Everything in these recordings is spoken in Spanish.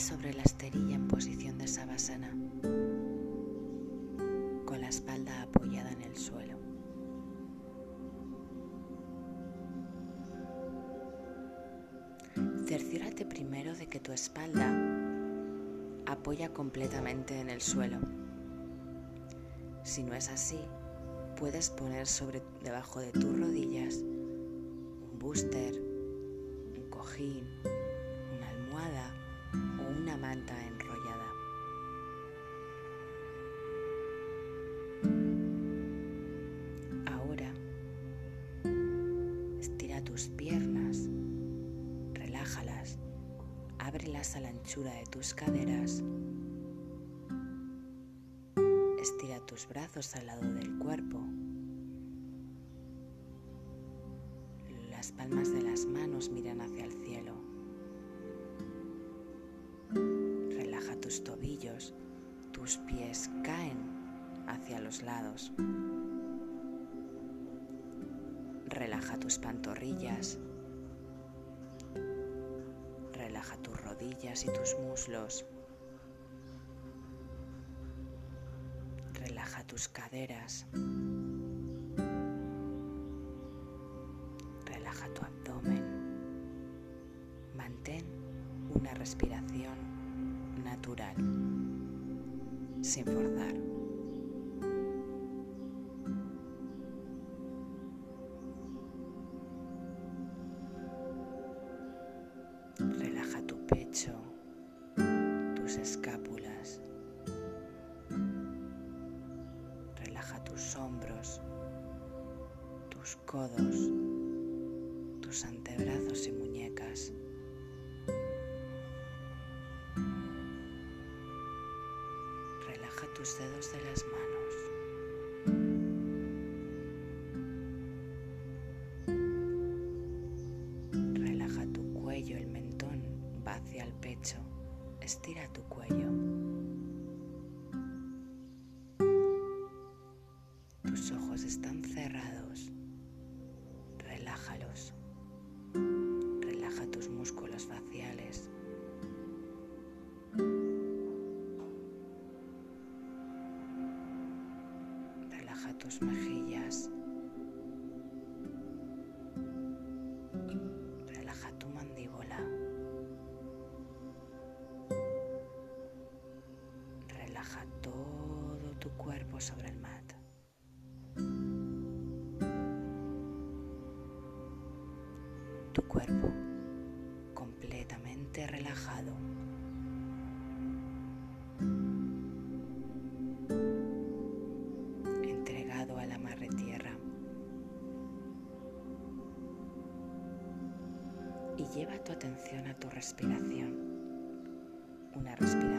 sobre la esterilla en posición de sabasana, con la espalda apoyada en el suelo. Cerciórate primero de que tu espalda apoya completamente en el suelo. Si no es así, puedes poner sobre debajo de tus rodillas un booster, un cojín, enrollada. Ahora estira tus piernas, relájalas, ábrelas a la anchura de tus caderas. Estira tus brazos al lado del cuerpo. Rodillas y tus muslos. Relaja tus caderas. Relaja tu abdomen. Mantén una respiración natural, sin forzar. Tus dedos de las manos. Relaja tu cuello, el mentón va hacia el pecho. Estira tu cuello. Tus mejillas. Relaja tu mandíbula. Relaja todo tu cuerpo sobre el mat. Tu cuerpo Y lleva tu atención a tu respiración. Una respiración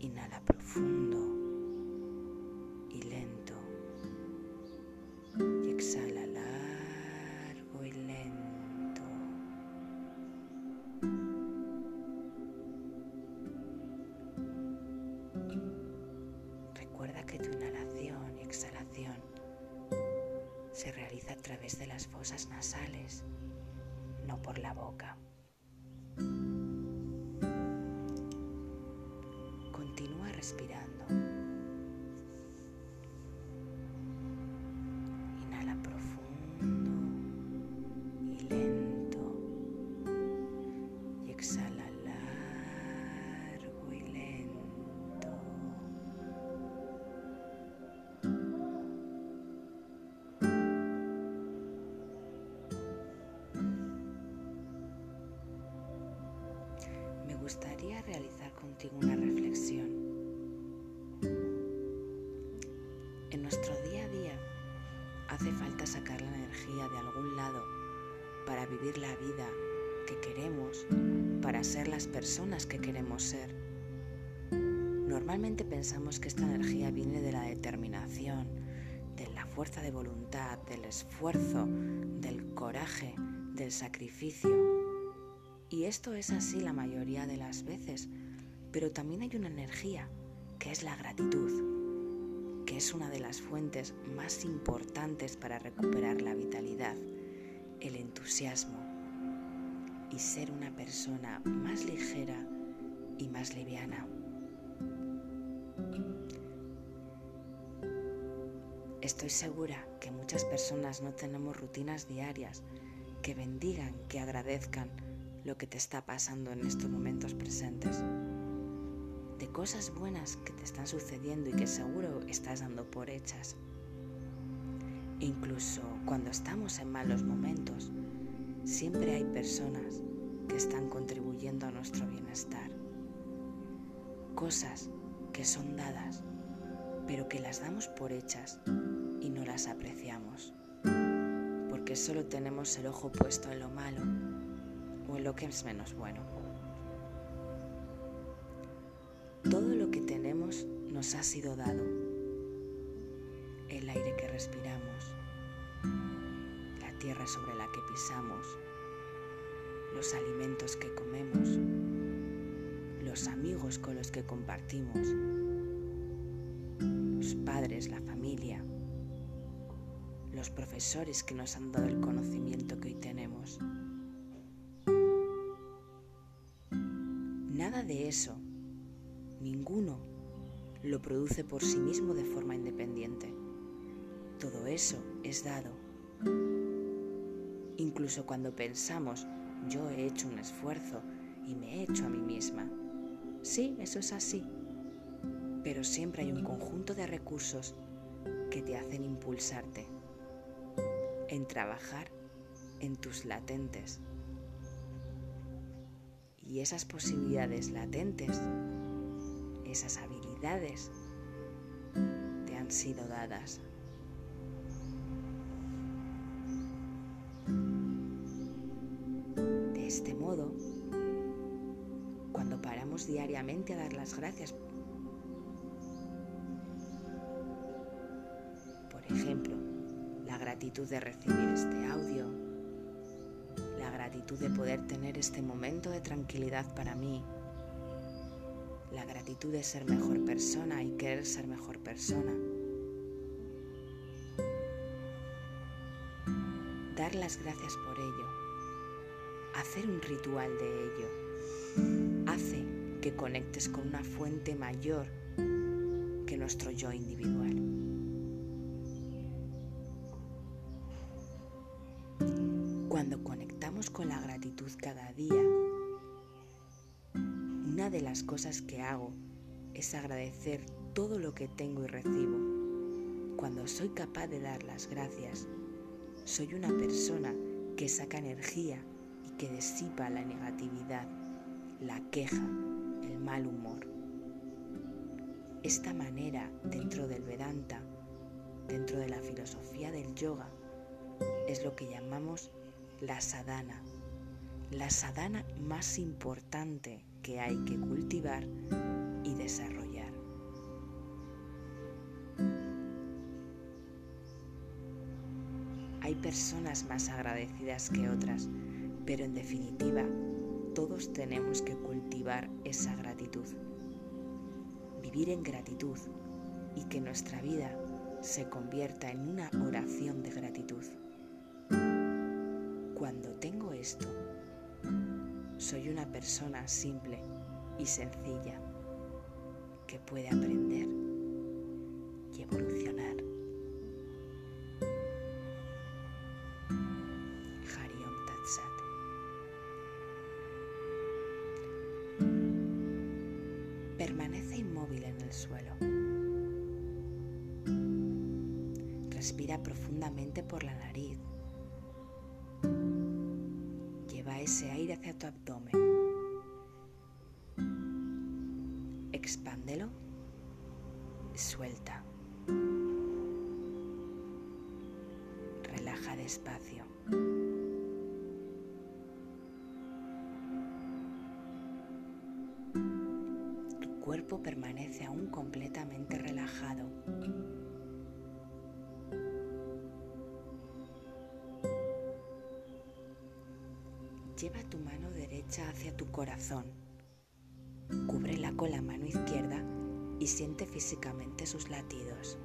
Inhala profundo y lento. Y exhala largo y lento. Recuerda que tu inhalación y exhalación se realiza a través de las fosas nasales, no por la boca. Gustaría realizar contigo una reflexión. En nuestro día a día hace falta sacar la energía de algún lado para vivir la vida que queremos, para ser las personas que queremos ser. Normalmente pensamos que esta energía viene de la determinación, de la fuerza de voluntad, del esfuerzo, del coraje, del sacrificio. Y esto es así la mayoría de las veces, pero también hay una energía que es la gratitud, que es una de las fuentes más importantes para recuperar la vitalidad, el entusiasmo y ser una persona más ligera y más liviana. Estoy segura que muchas personas no tenemos rutinas diarias que bendigan, que agradezcan lo que te está pasando en estos momentos presentes. De cosas buenas que te están sucediendo y que seguro estás dando por hechas. Incluso cuando estamos en malos momentos, siempre hay personas que están contribuyendo a nuestro bienestar. Cosas que son dadas, pero que las damos por hechas y no las apreciamos, porque solo tenemos el ojo puesto en lo malo lo que es menos bueno. Todo lo que tenemos nos ha sido dado. El aire que respiramos, la tierra sobre la que pisamos, los alimentos que comemos, los amigos con los que compartimos, los padres, la familia, los profesores que nos han dado el conocimiento que hoy tenemos. Eso, ninguno, lo produce por sí mismo de forma independiente. Todo eso es dado. Incluso cuando pensamos, yo he hecho un esfuerzo y me he hecho a mí misma. Sí, eso es así. Pero siempre hay un conjunto de recursos que te hacen impulsarte en trabajar en tus latentes. Y esas posibilidades latentes, esas habilidades, te han sido dadas. De este modo, cuando paramos diariamente a dar las gracias, por ejemplo, la gratitud de recibir este audio, de poder tener este momento de tranquilidad para mí, la gratitud de ser mejor persona y querer ser mejor persona. Dar las gracias por ello, hacer un ritual de ello, hace que conectes con una fuente mayor que nuestro yo individual. Con la gratitud cada día, una de las cosas que hago es agradecer todo lo que tengo y recibo. Cuando soy capaz de dar las gracias, soy una persona que saca energía y que disipa la negatividad, la queja, el mal humor. Esta manera dentro del Vedanta, dentro de la filosofía del yoga, es lo que llamamos la sadhana, la sadhana más importante que hay que cultivar y desarrollar. Hay personas más agradecidas que otras, pero en definitiva todos tenemos que cultivar esa gratitud. Vivir en gratitud y que nuestra vida se convierta en una oración de gratitud. Soy una persona simple y sencilla que puede aprender y evolucionar. Hariom Tatsat. Permanece inmóvil en el suelo. Respira profundamente por la nariz ese aire hacia tu abdomen. Expándelo. Suelta. espacio. Tu cuerpo permanece aún completamente relajado. Cúbrela con la mano izquierda y siente físicamente sus latidos.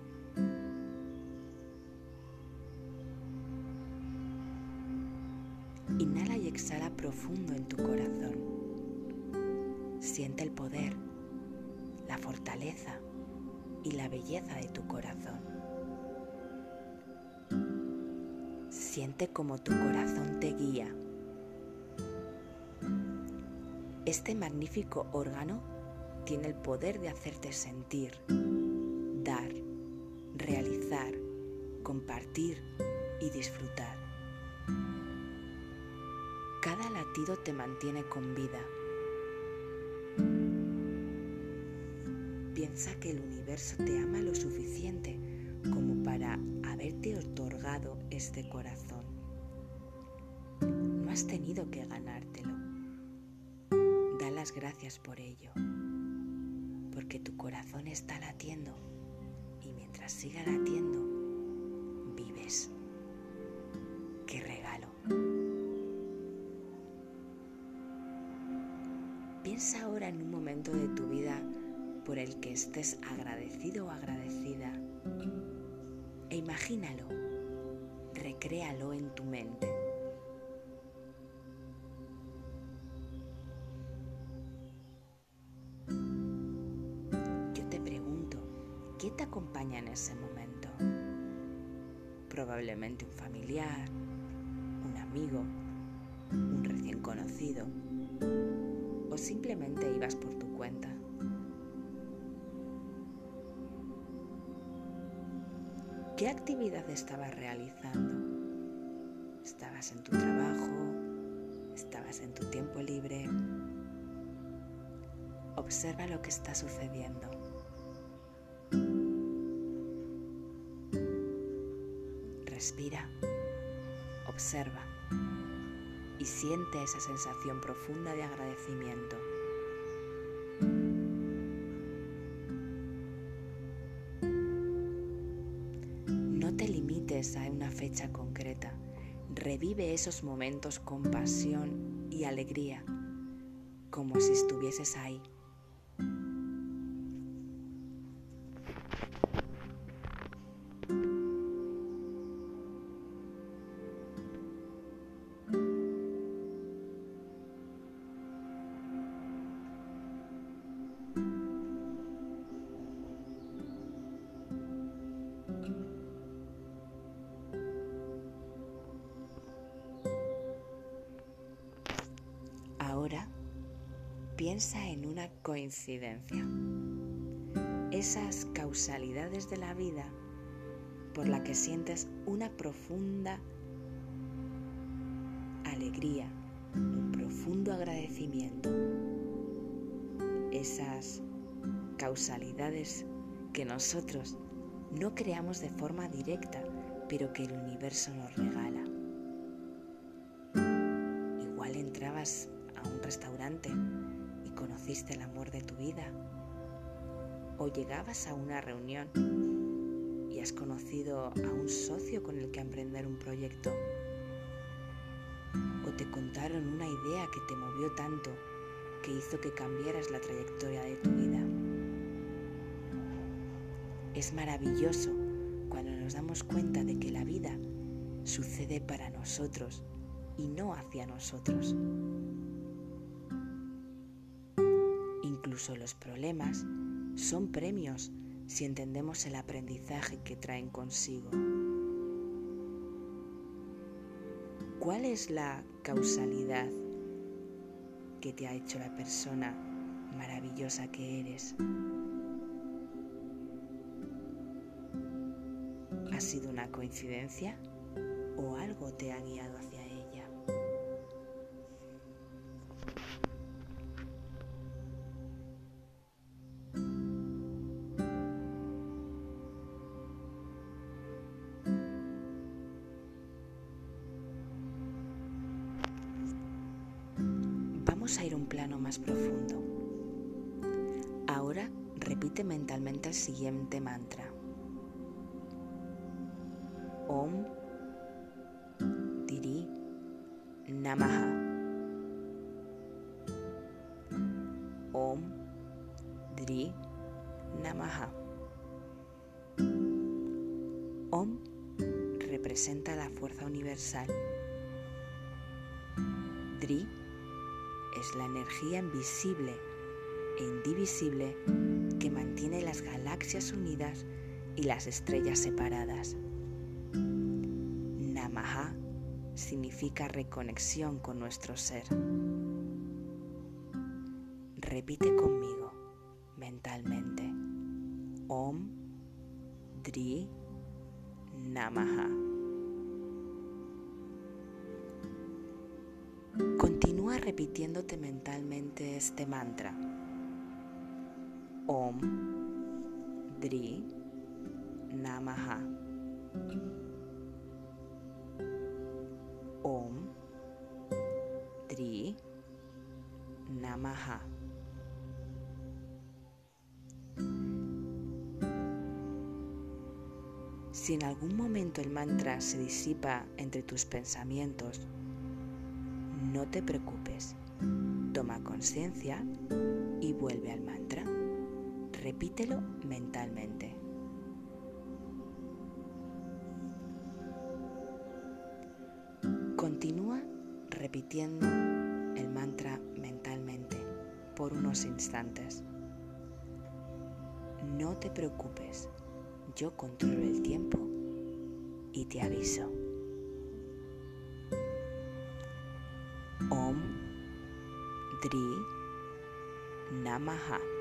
Inhala y exhala profundo en tu corazón. Siente el poder, la fortaleza y la belleza de tu corazón. Siente como tu corazón te guía. Este magnífico órgano tiene el poder de hacerte sentir, dar, realizar, compartir y disfrutar. Cada latido te mantiene con vida. Piensa que el universo te ama lo suficiente como para haberte otorgado este corazón. No has tenido que ganártelo. Gracias por ello, porque tu corazón está latiendo y mientras siga latiendo, vives. ¡Qué regalo! Piensa ahora en un momento de tu vida por el que estés agradecido o agradecida e imagínalo, recréalo en tu mente. Ese momento? Probablemente un familiar, un amigo, un recién conocido o simplemente ibas por tu cuenta. ¿Qué actividad estabas realizando? ¿Estabas en tu trabajo? ¿Estabas en tu tiempo libre? Observa lo que está sucediendo. Respira, observa y siente esa sensación profunda de agradecimiento. No te limites a una fecha concreta. Revive esos momentos con pasión y alegría, como si estuvieses ahí. Coincidencia. Esas causalidades de la vida por la que sientes una profunda alegría, un profundo agradecimiento. Esas causalidades que nosotros no creamos de forma directa, pero que el universo nos regala. Igual entrabas a un restaurante conociste el amor de tu vida. O llegabas a una reunión y has conocido a un socio con el que emprender un proyecto. O te contaron una idea que te movió tanto que hizo que cambiaras la trayectoria de tu vida. Es maravilloso cuando nos damos cuenta de que la vida sucede para nosotros y no hacia nosotros. Incluso los problemas son premios si entendemos el aprendizaje que traen consigo. ¿Cuál es la causalidad que te ha hecho la persona maravillosa que eres? ¿Ha sido una coincidencia o algo te ha guiado hacia siguiente mantra. Om Diri Namaha. Om Diri Namaha. Om representa la fuerza universal. Dri es la energía invisible e indivisible que mantiene las galaxias unidas y las estrellas separadas. Namaha significa reconexión con nuestro ser. Repite conmigo mentalmente. Om Dri Namaha. Continúa repitiéndote mentalmente este mantra. Om Dri Namaha. Om Dri Namaha. Si en algún momento el mantra se disipa entre tus pensamientos, no te preocupes. Toma conciencia y vuelve al mantra. Repítelo mentalmente. Continúa repitiendo el mantra mentalmente por unos instantes. No te preocupes, yo controlo el tiempo y te aviso. Om Dri Namaha.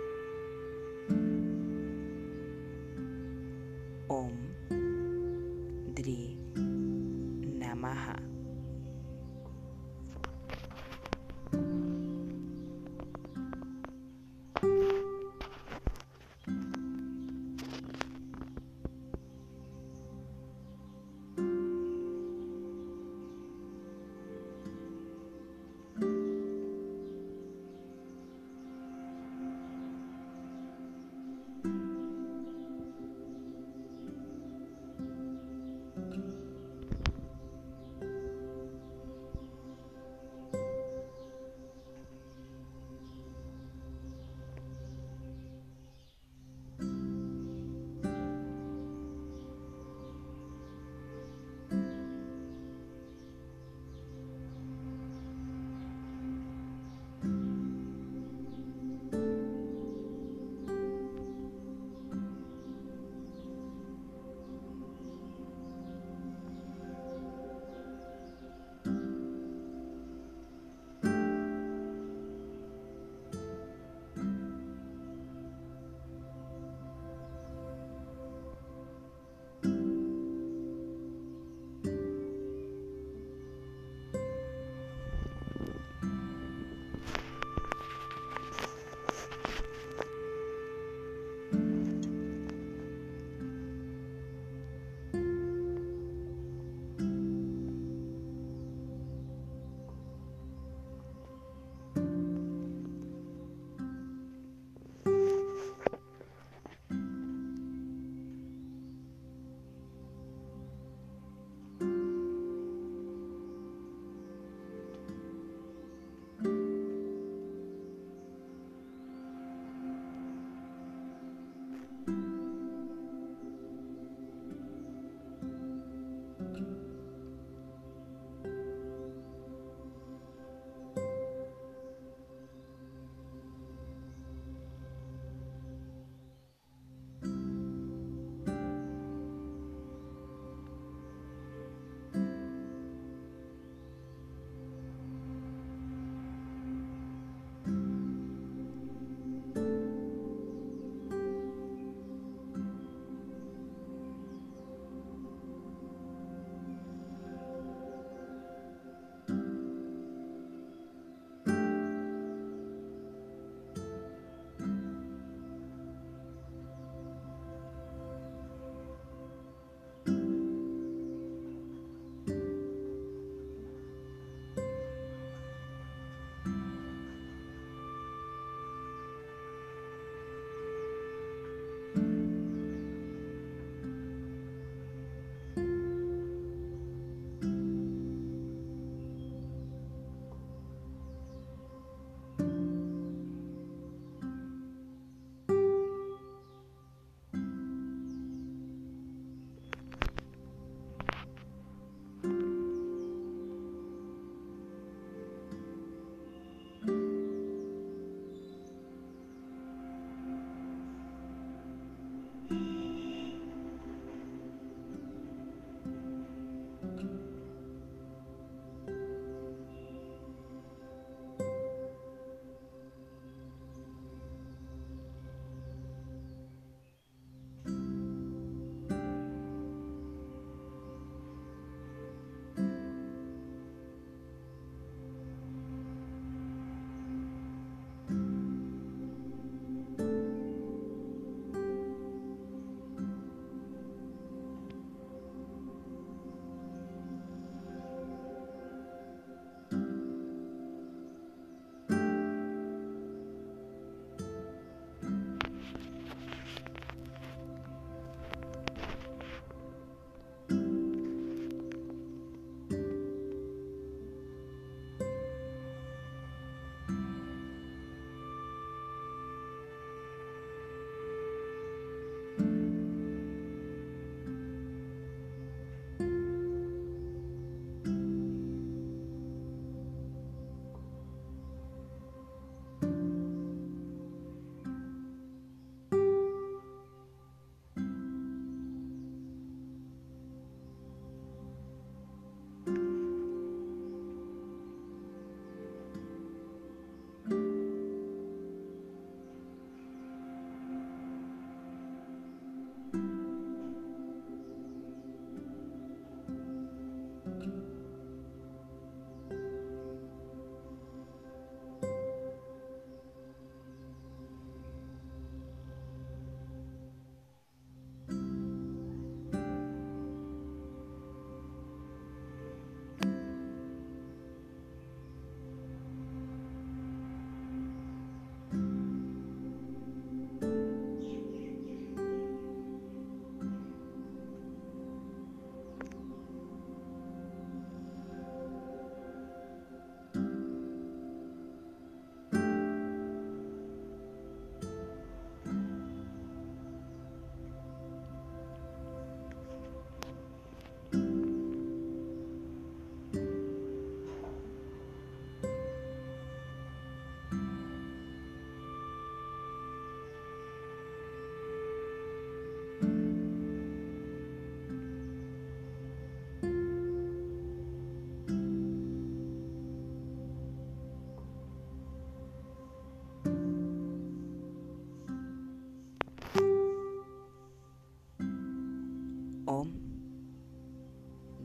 Om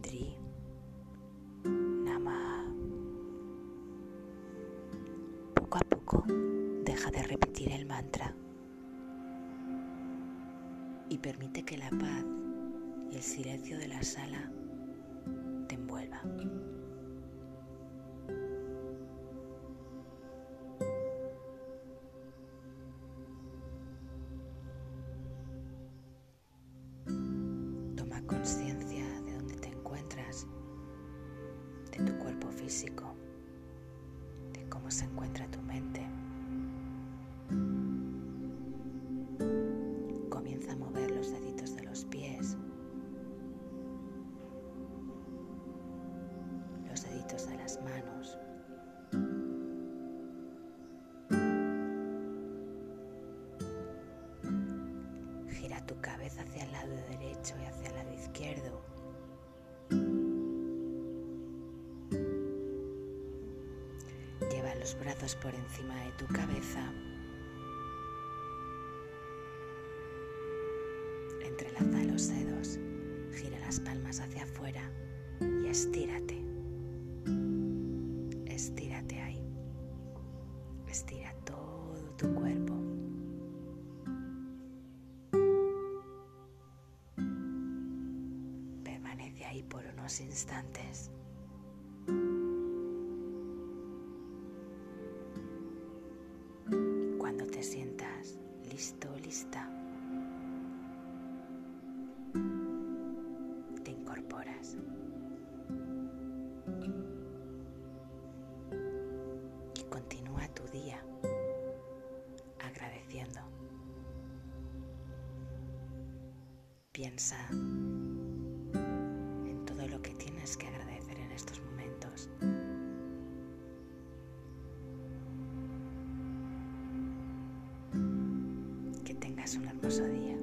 Dri Nama. Poco a poco deja de repetir el mantra y permite que la paz y el silencio de la sala de las manos. Gira tu cabeza hacia el lado derecho y hacia el lado izquierdo. Lleva los brazos por encima de tu cabeza. Entrelaza los dedos, gira las palmas hacia afuera y. Estírate instantes. Cuando te sientas listo o lista, te incorporas. Y continúa tu día agradeciendo. Piensa hermoso día.